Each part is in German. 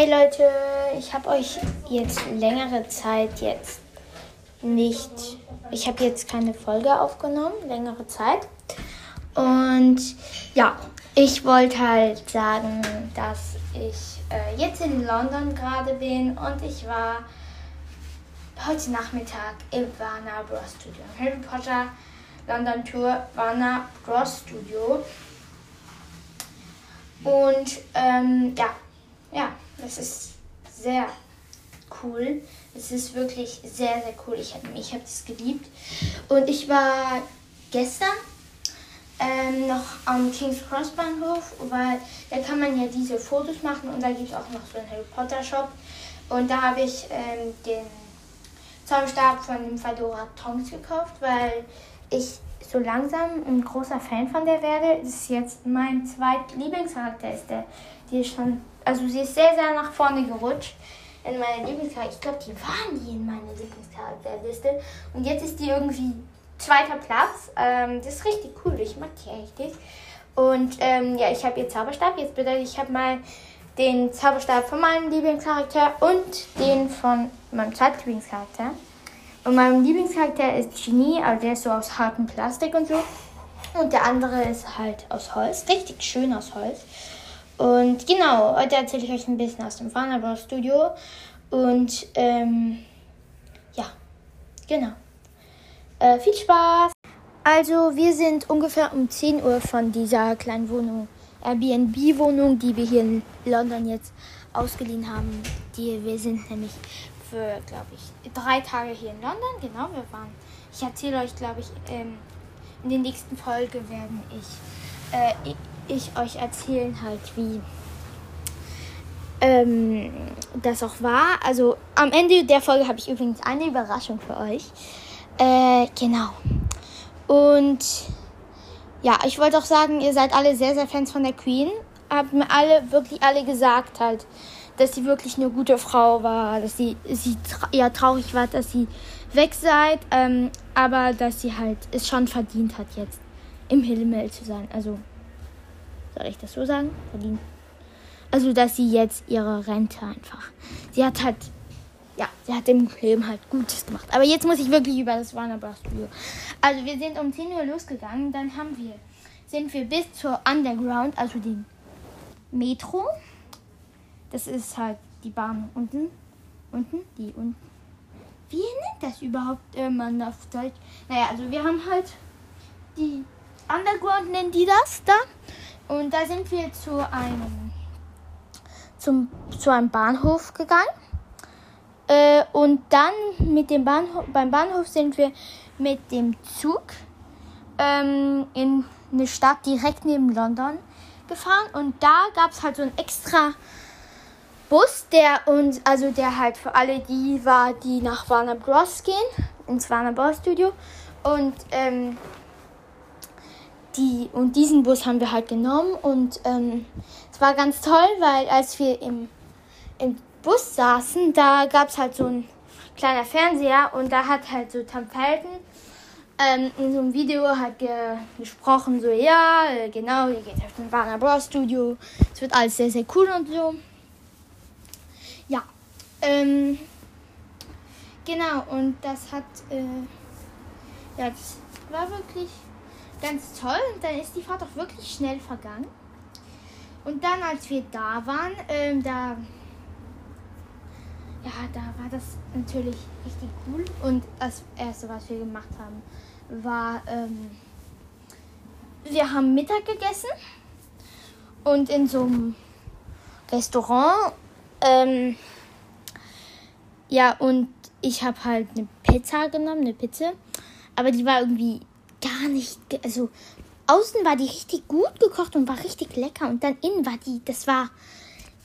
Hey Leute, ich habe euch jetzt längere Zeit jetzt nicht, ich habe jetzt keine Folge aufgenommen, längere Zeit. Und ja, ich wollte halt sagen, dass ich äh, jetzt in London gerade bin und ich war heute Nachmittag im Warner Bros. Studio. Harry Potter London Tour Warner Bros. Studio. Und ähm, ja, ja, das ist sehr cool. Es ist wirklich sehr, sehr cool. Ich habe ich hab das geliebt. Und ich war gestern ähm, noch am King's Cross Bahnhof, weil da kann man ja diese Fotos machen und da gibt es auch noch so einen Harry Potter Shop. Und da habe ich ähm, den Zauberstab von dem Fedora Tonks gekauft, weil ich so langsam ein großer Fan von der werde. Das ist jetzt mein zweit Lieblingscharakter ist der. Die ist schon, also sie ist sehr, sehr nach vorne gerutscht in meiner Lieblingscharakter. Ich glaube, die waren nie in meiner Lieblingscharakterliste. Und jetzt ist die irgendwie zweiter Platz. Ähm, das ist richtig cool. Ich mag die richtig. Und ähm, ja, ich habe ihr Zauberstab. Jetzt bedeutet, ich habe mal den Zauberstab von meinem Lieblingscharakter und den von meinem zweiten Lieblingscharakter. Und mein Lieblingscharakter ist Genie, aber der ist so aus hartem Plastik und so. Und der andere ist halt aus Holz, richtig schön aus Holz. Und genau, heute erzähle ich euch ein bisschen aus dem Warner. Studio. Und ähm, ja, genau. Äh, viel Spaß! Also, wir sind ungefähr um 10 Uhr von dieser kleinen Wohnung, Airbnb-Wohnung, die wir hier in London jetzt ausgeliehen haben. Die, wir sind nämlich für, glaube ich, drei Tage hier in London. Genau, wir waren. Ich erzähle euch, glaube ich, ähm, in der nächsten Folge werden ich, äh, ich, ich, euch erzählen halt, wie ähm, das auch war. Also am Ende der Folge habe ich übrigens eine Überraschung für euch. Äh, genau. Und ja, ich wollte auch sagen, ihr seid alle sehr, sehr Fans von der Queen. Habt mir alle, wirklich alle gesagt halt, dass sie wirklich eine gute Frau war, dass sie, sie tra ja traurig war, dass sie weg seid, ähm, aber dass sie halt es schon verdient hat, jetzt im Himmel zu sein. Also, soll ich das so sagen? Verdient. Also, dass sie jetzt ihre Rente einfach. Sie hat halt, ja, sie hat im Leben halt Gutes gemacht. Aber jetzt muss ich wirklich über das Warner Bros. Studio. Also, wir sind um 10 Uhr losgegangen, dann haben wir, sind wir bis zur Underground, also den Metro. Das ist halt die Bahn unten. Unten? Die unten. Wie nennt das überhaupt äh, man auf Deutsch? Naja, also wir haben halt die Underground nennen die das da. Und da sind wir zu einem zum, zu einem Bahnhof gegangen. Äh, und dann mit dem Bahnhof, beim Bahnhof sind wir mit dem Zug ähm, in eine Stadt direkt neben London gefahren. Und da gab es halt so ein extra Bus, der uns, also der halt für alle die war, die nach Warner Bros. gehen, ins Warner Bros. Studio. Und, ähm, die, und diesen Bus haben wir halt genommen. Und ähm, es war ganz toll, weil als wir im, im Bus saßen, da gab es halt so ein kleiner Fernseher und da hat halt so Tom Felton ähm, in so einem Video halt ge gesprochen, so ja, äh, genau, ihr geht auf den Warner Bros. Studio. Es wird alles sehr, sehr cool und so. Ja. Ähm, genau, und das hat, äh, ja, das war wirklich ganz toll. Und dann ist die Fahrt auch wirklich schnell vergangen. Und dann, als wir da waren, ähm, da, ja, da war das natürlich richtig cool. Und das Erste, was wir gemacht haben, war, ähm, wir haben Mittag gegessen. Und in so einem Restaurant ähm, ja, und ich habe halt eine Pizza genommen, eine Pizza. Aber die war irgendwie gar nicht. Also, außen war die richtig gut gekocht und war richtig lecker. Und dann innen war die, das war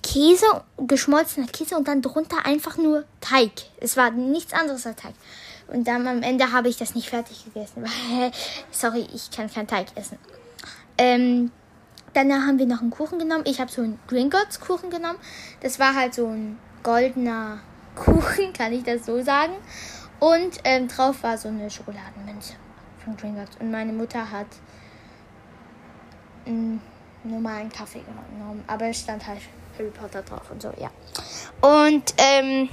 Käse, geschmolzener Käse und dann drunter einfach nur Teig. Es war nichts anderes als Teig. Und dann am Ende habe ich das nicht fertig gegessen. Sorry, ich kann keinen Teig essen. Ähm, Danach haben wir noch einen Kuchen genommen. Ich habe so einen Gringotts Kuchen genommen. Das war halt so ein goldener Kuchen, kann ich das so sagen. Und ähm, drauf war so eine Schokoladenmünze von Gringotts. Und meine Mutter hat einen normalen Kaffee genommen. Aber es stand halt Harry Potter drauf und so, ja. Und, ähm,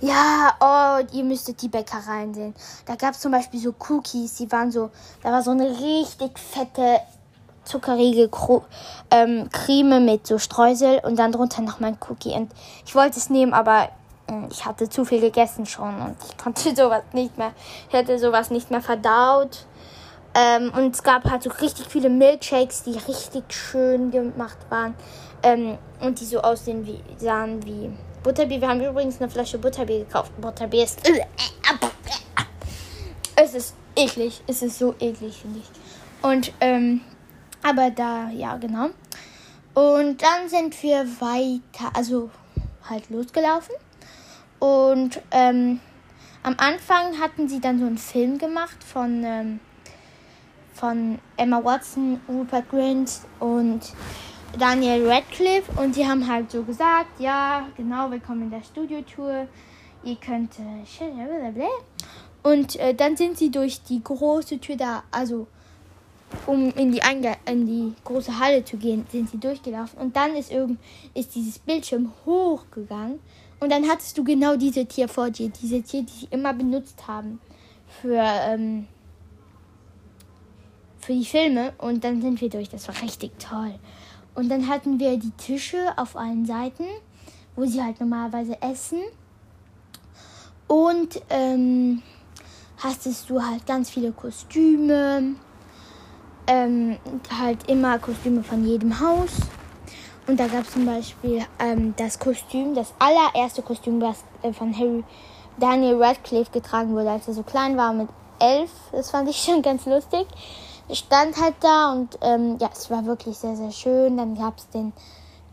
ja, oh, ihr müsstet die Bäckereien sehen. Da gab es zum Beispiel so Cookies, die waren so, da war so eine richtig fette, zuckerige ähm, Creme mit so Streusel und dann drunter noch mein Cookie. Und ich wollte es nehmen, aber ich hatte zu viel gegessen schon und ich konnte sowas nicht mehr, ich hätte sowas nicht mehr verdaut. Ähm, und es gab halt so richtig viele Milkshakes, die richtig schön gemacht waren. Ähm, und die so aussehen wie, sahen wie Butterbier. Wir haben übrigens eine Flasche Butterbier gekauft. Butterbier ist. Es ist eklig. Es ist so eklig, finde ich. Und, ähm, aber da, ja, genau. Und dann sind wir weiter, also halt losgelaufen. Und, ähm, am Anfang hatten sie dann so einen Film gemacht von, ähm, von Emma Watson, Rupert Grint und Daniel Radcliffe. Und die haben halt so gesagt, ja, genau, willkommen in der Studiotour. Ihr könnt äh, und äh, dann sind sie durch die große Tür da, also um in die, Einge in die große Halle zu gehen, sind sie durchgelaufen. Und dann ist irgend ist dieses Bildschirm hochgegangen und dann hattest du genau diese Tier vor dir, diese Tier, die sie immer benutzt haben für ähm, für die Filme und dann sind wir durch. Das war richtig toll. Und dann hatten wir die Tische auf allen Seiten, wo sie halt normalerweise essen. Und ähm, hattest du halt ganz viele Kostüme. Ähm, halt immer Kostüme von jedem Haus. Und da gab es zum Beispiel ähm, das Kostüm, das allererste Kostüm, was äh, von Harry Daniel Radcliffe getragen wurde, als er so klein war mit elf. Das fand ich schon ganz lustig stand halt da und ähm, ja, es war wirklich sehr, sehr schön. Dann gab es den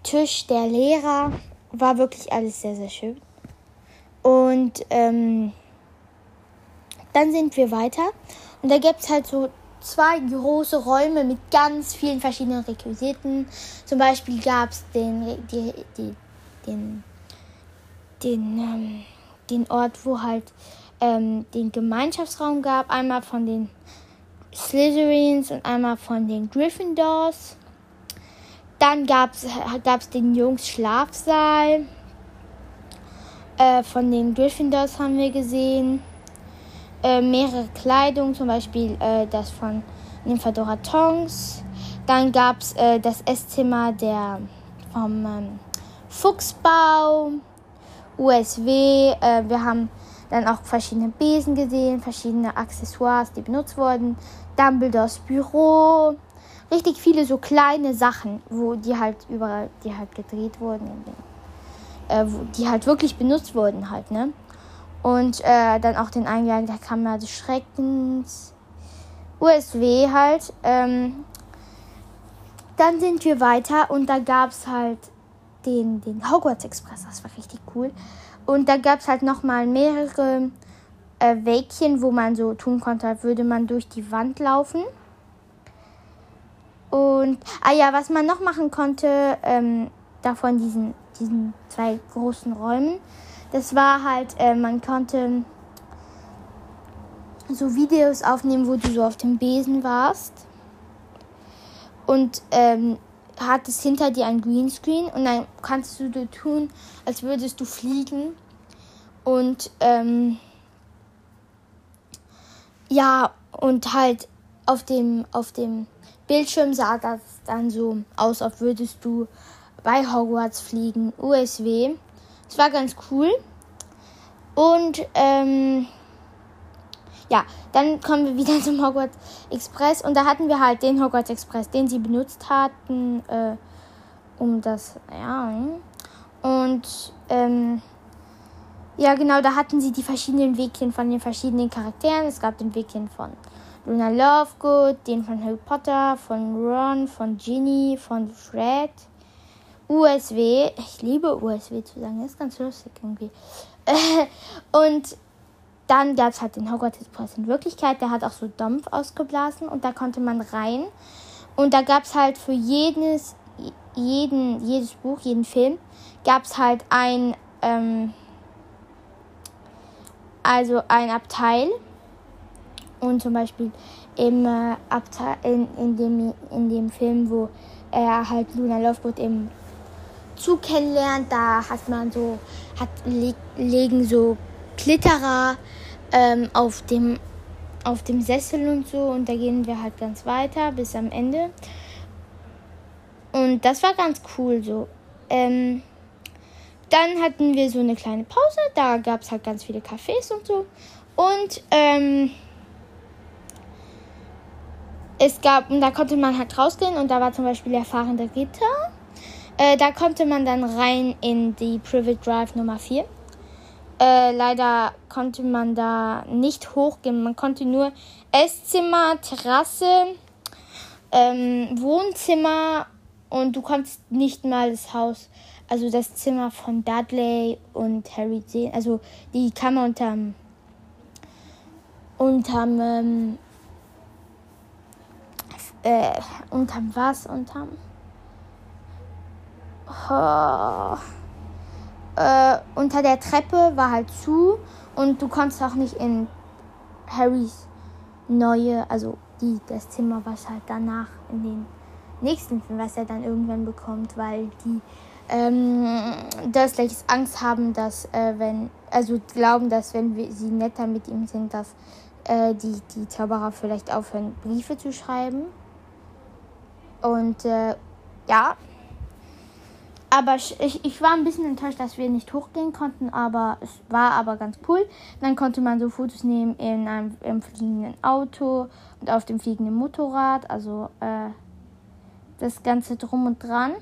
Tisch der Lehrer. War wirklich alles sehr, sehr schön. Und ähm, dann sind wir weiter. Und da gibt es halt so zwei große Räume mit ganz vielen verschiedenen Requisiten. Zum Beispiel gab es den, die, die, den, den, ähm, den Ort, wo halt ähm, den Gemeinschaftsraum gab. Einmal von den Slytherins und einmal von den Gryffindors. Dann gab es den Jungs Schlafsaal. Äh, von den Gryffindors haben wir gesehen. Äh, mehrere Kleidung, zum Beispiel äh, das von Nymphadora Tongs. Dann gab es äh, das Esszimmer der, vom ähm, Fuchsbau, USW. Äh, wir haben dann auch verschiedene Besen gesehen, verschiedene Accessoires, die benutzt wurden. Dumbledores Büro. Richtig viele so kleine Sachen, wo die halt überall, die halt gedreht wurden, äh, die halt wirklich benutzt wurden halt, ne? Und äh, dann auch den Eingang der Kammer des Schreckens. USW halt. Ähm, dann sind wir weiter und da gab es halt den, den Hogwarts Express. Das war richtig cool. Und da gab es halt nochmal mehrere äh, Wägchen, wo man so tun konnte, würde man durch die Wand laufen. Und, ah ja, was man noch machen konnte, ähm, davon diesen, diesen zwei großen Räumen, das war halt, äh, man konnte so Videos aufnehmen, wo du so auf dem Besen warst. Und ähm, hattest hinter dir ein Greenscreen und dann kannst du so tun, als würdest du fliegen. Und ähm, ja, und halt auf dem, auf dem Bildschirm sah das dann so aus, als würdest du bei Hogwarts fliegen. USW. Es war ganz cool. Und ähm, ja, dann kommen wir wieder zum Hogwarts Express. Und da hatten wir halt den Hogwarts Express, den sie benutzt hatten, äh, um das, ja. Und ähm, ja, genau, da hatten sie die verschiedenen Wegchen von den verschiedenen Charakteren. Es gab den Wegchen von Luna Lovegood, den von Harry Potter, von Ron, von Ginny, von Fred. USW, ich liebe USW zu sagen, ist ganz lustig irgendwie. und dann gab es halt den Hogwarts Express in Wirklichkeit, der hat auch so Dampf ausgeblasen und da konnte man rein. Und da gab es halt für jedes, jeden, jedes Buch, jeden Film, gab es halt ein, ähm, also ein Abteil. Und zum Beispiel im Abteil, in, in, dem, in dem Film, wo er halt Luna Lovegood im zu kennenlernt. Da hat man so, hat le legen so Glitterer ähm, auf dem auf dem Sessel und so und da gehen wir halt ganz weiter bis am Ende. Und das war ganz cool so. Ähm, dann hatten wir so eine kleine Pause, da gab es halt ganz viele Cafés und so. Und ähm, es gab, und da konnte man halt rausgehen und da war zum Beispiel der fahrende Ritter. Äh, da konnte man dann rein in die Private Drive Nummer 4. Äh, leider konnte man da nicht hochgehen. Man konnte nur Esszimmer, Terrasse, ähm, Wohnzimmer und du konntest nicht mal das Haus, also das Zimmer von Dudley und Harry sehen. Also die Kammer unterm, unterm, ähm, äh, unterm was? Unterm. Äh, unter der Treppe war halt zu und du konntest auch nicht in Harrys neue, also die, das Zimmer, was halt danach in den nächsten Film, was er dann irgendwann bekommt, weil die ähm, Dursleys Angst haben, dass äh, wenn, also glauben, dass wenn wir, sie netter mit ihm sind, dass äh, die, die Zauberer vielleicht aufhören, Briefe zu schreiben. Und äh, ja, aber ich, ich war ein bisschen enttäuscht, dass wir nicht hochgehen konnten, aber es war aber ganz cool. Dann konnte man so Fotos nehmen in einem im fliegenden Auto und auf dem fliegenden Motorrad, also äh, das Ganze drum und dran.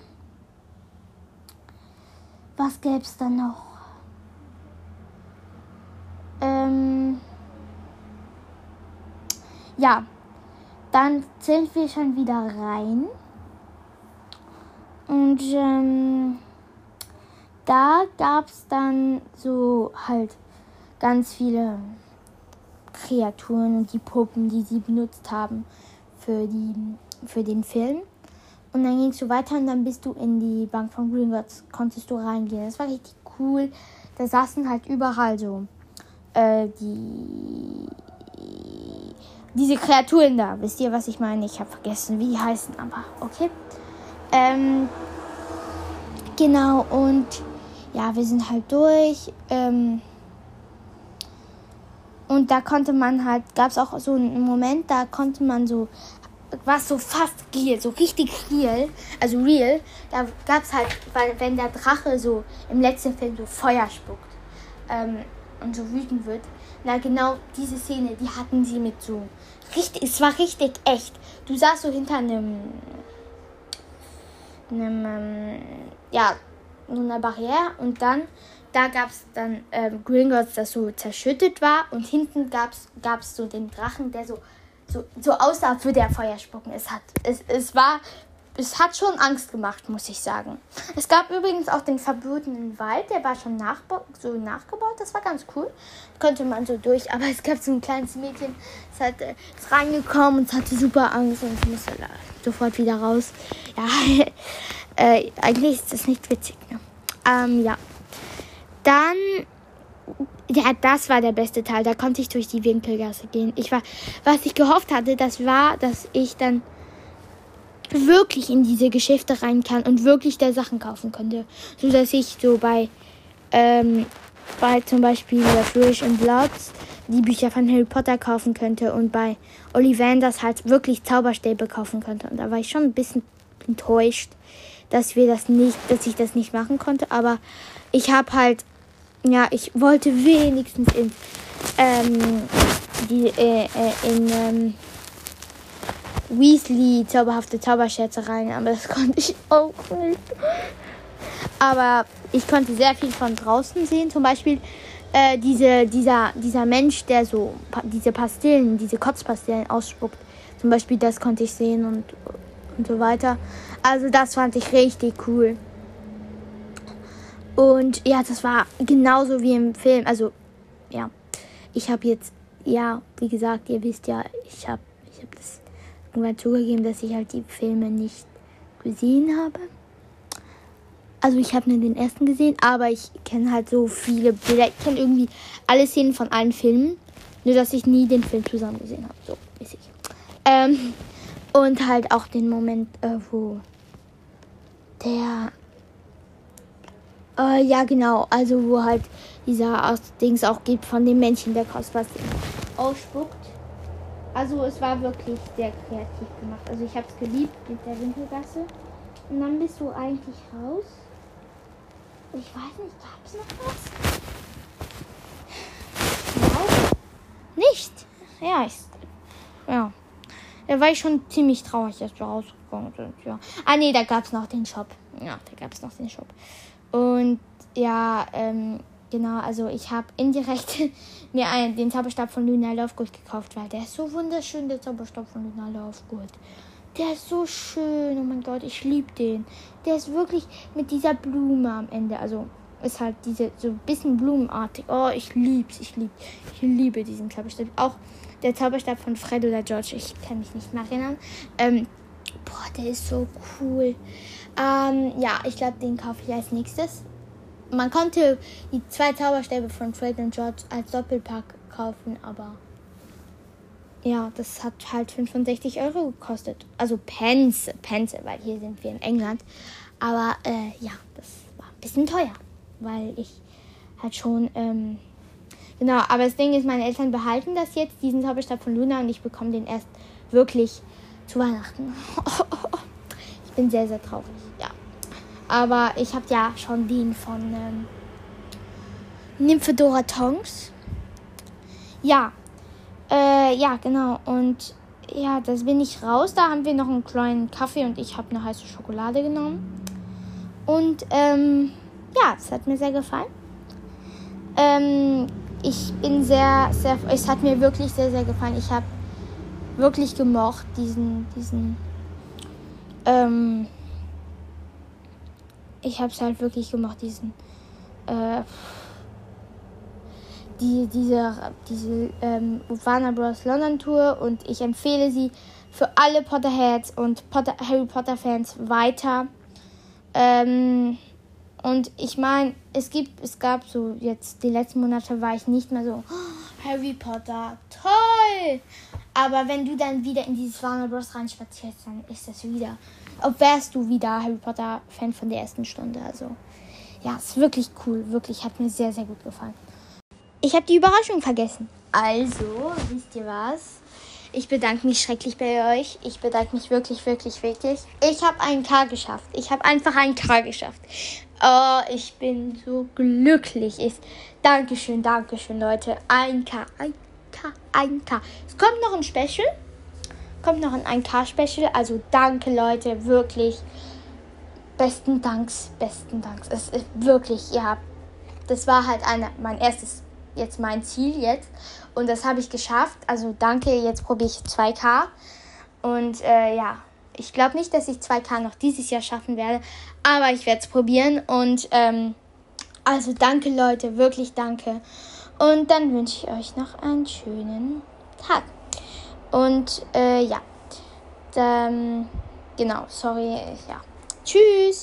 Was gäbe es dann noch? Ähm ja, dann sind wir schon wieder rein. Und ähm, da gab es dann so halt ganz viele Kreaturen und die Puppen, die sie benutzt haben für, die, für den Film. Und dann gingst du weiter und dann bist du in die Bank von Gringotts, konntest du reingehen. Das war richtig cool. Da saßen halt überall so äh, die diese Kreaturen da. Wisst ihr, was ich meine? Ich habe vergessen, wie die heißen, aber okay. Ähm, genau, und ja, wir sind halt durch. Ähm, und da konnte man halt, gab es auch so einen Moment, da konnte man so, war so fast real, so richtig real, also real. Da gab es halt, weil wenn der Drache so im letzten Film so Feuer spuckt ähm, und so wütend wird, na genau diese Szene, die hatten sie mit so richtig, es war richtig echt. Du saßt so hinter einem einem, ähm, ja, einer Barriere und dann, da gab es dann ähm, Gringotts, das so zerschüttet war und hinten gab es so den Drachen, der so, so, so aussah, als würde er Feuer spucken. Es, hat, es, es war es hat schon Angst gemacht, muss ich sagen. Es gab übrigens auch den verbotenen Wald, der war schon so nachgebaut. Das war ganz cool. Konnte man so durch. Aber es gab so ein kleines Mädchen, das hat, äh, ist reingekommen und hatte super Angst und musste sofort wieder raus. Ja, äh, eigentlich ist das nicht witzig. Ne? Ähm, ja. Dann ja, das war der beste Teil. Da konnte ich durch die Winkelgasse gehen. Ich war, was ich gehofft hatte, das war, dass ich dann wirklich in diese Geschäfte rein kann und wirklich da Sachen kaufen könnte. So dass ich so bei, ähm, bei zum Beispiel Flesh and Bloods die Bücher von Harry Potter kaufen könnte und bei Ollivanders halt wirklich Zauberstäbe kaufen könnte. Und da war ich schon ein bisschen enttäuscht, dass wir das nicht, dass ich das nicht machen konnte. Aber ich habe halt, ja, ich wollte wenigstens in, ähm, die, äh, äh, in, ähm, Weasley zauberhafte Zauberscherze rein, aber das konnte ich auch nicht. Aber ich konnte sehr viel von draußen sehen. Zum Beispiel äh, diese, dieser, dieser Mensch, der so diese Pastillen, diese Kotzpastillen ausspuckt. Zum Beispiel das konnte ich sehen und, und so weiter. Also das fand ich richtig cool. Und ja, das war genauso wie im Film. Also ja, ich habe jetzt, ja, wie gesagt, ihr wisst ja, ich habe ich hab das irgendwann zugegeben, dass ich halt die Filme nicht gesehen habe. Also ich habe nur den ersten gesehen, aber ich kenne halt so viele Bilder. Ich kenne irgendwie alle Szenen von allen Filmen. Nur dass ich nie den Film zusammen gesehen habe. So mäßig. Ähm, und halt auch den Moment, äh, wo der Äh, ja, genau. Also, wo halt dieser Dings auch gibt von dem Männchen, der kostet was ausspuckt. Also, es war wirklich sehr kreativ gemacht. Also, ich habe es geliebt mit der Winkelgasse. Und dann bist du eigentlich raus. Ich weiß nicht, gab es noch was? Wow. Nicht. Ja, ich. Ja. Da war ich schon ziemlich traurig, dass wir rausgekommen sind. Ja. Ah, nee, da gab es noch den Shop. Ja, da gab es noch den Shop. Und ja, ähm, genau, also ich habe indirekt mir einen, den Zauberstab von Luna Lovegood gekauft, weil der ist so wunderschön, der Zauberstab von Luna Lovegood. Der ist so schön, oh mein Gott, ich liebe den. Der ist wirklich mit dieser Blume am Ende, also ist halt diese so ein bisschen blumenartig. Oh, ich lieb's, ich lieb, ich liebe diesen Zauberstab. Auch der Zauberstab von Fred oder George, ich kann mich nicht mehr erinnern. Ähm, boah, der ist so cool. Ähm, ja, ich glaube, den kaufe ich als nächstes. Man konnte die zwei Zauberstäbe von Fred und George als Doppelpack kaufen, aber ja, das hat halt 65 Euro gekostet. Also Pence, Pence, weil hier sind wir in England. Aber äh, ja, das war ein bisschen teuer, weil ich halt schon, ähm, genau, aber das Ding ist, meine Eltern behalten das jetzt, diesen Zauberstab von Luna und ich bekomme den erst wirklich zu Weihnachten. ich bin sehr, sehr traurig, ja. Aber ich habe ja schon den von ähm, Nymphedora Tongs. Ja, äh, ja, genau. Und ja, das bin ich raus. Da haben wir noch einen kleinen Kaffee und ich habe eine heiße Schokolade genommen. Und ähm, ja, es hat mir sehr gefallen. Ähm, ich bin sehr, sehr, es hat mir wirklich sehr, sehr gefallen. Ich habe wirklich gemocht diesen, diesen, ähm, ich habe es halt wirklich gemocht, diesen, äh, die, diese, diese ähm, Warner Bros. London Tour und ich empfehle sie für alle Potterheads und Potter, Harry Potter Fans weiter. Ähm, und ich meine, es gibt, es gab so jetzt die letzten Monate war ich nicht mehr so oh, Harry Potter, toll. Aber wenn du dann wieder in dieses Warner Bros. reinspazierst, dann ist das wieder, ob wärst du wieder Harry Potter Fan von der ersten Stunde. Also ja, ist wirklich cool, wirklich hat mir sehr sehr gut gefallen. Ich habe die Überraschung vergessen. Also, wisst ihr was? Ich bedanke mich schrecklich bei euch. Ich bedanke mich wirklich, wirklich, wirklich. Ich habe einen K geschafft. Ich habe einfach einen K geschafft. Oh, ich bin so glücklich. Ich, Dankeschön, Dankeschön, Leute. Ein K, ein K, ein K. Es kommt noch ein Special. Kommt noch ein 1K-Special. Also danke, Leute. Wirklich. Besten Danks, besten Danks. Es ist wirklich, ja. Das war halt eine, mein erstes jetzt mein Ziel jetzt. Und das habe ich geschafft. Also danke, jetzt probiere ich 2K. Und äh, ja, ich glaube nicht, dass ich 2K noch dieses Jahr schaffen werde. Aber ich werde es probieren. Und ähm, also danke Leute, wirklich danke. Und dann wünsche ich euch noch einen schönen Tag. Und äh, ja, dann, genau, sorry, ja. Tschüss.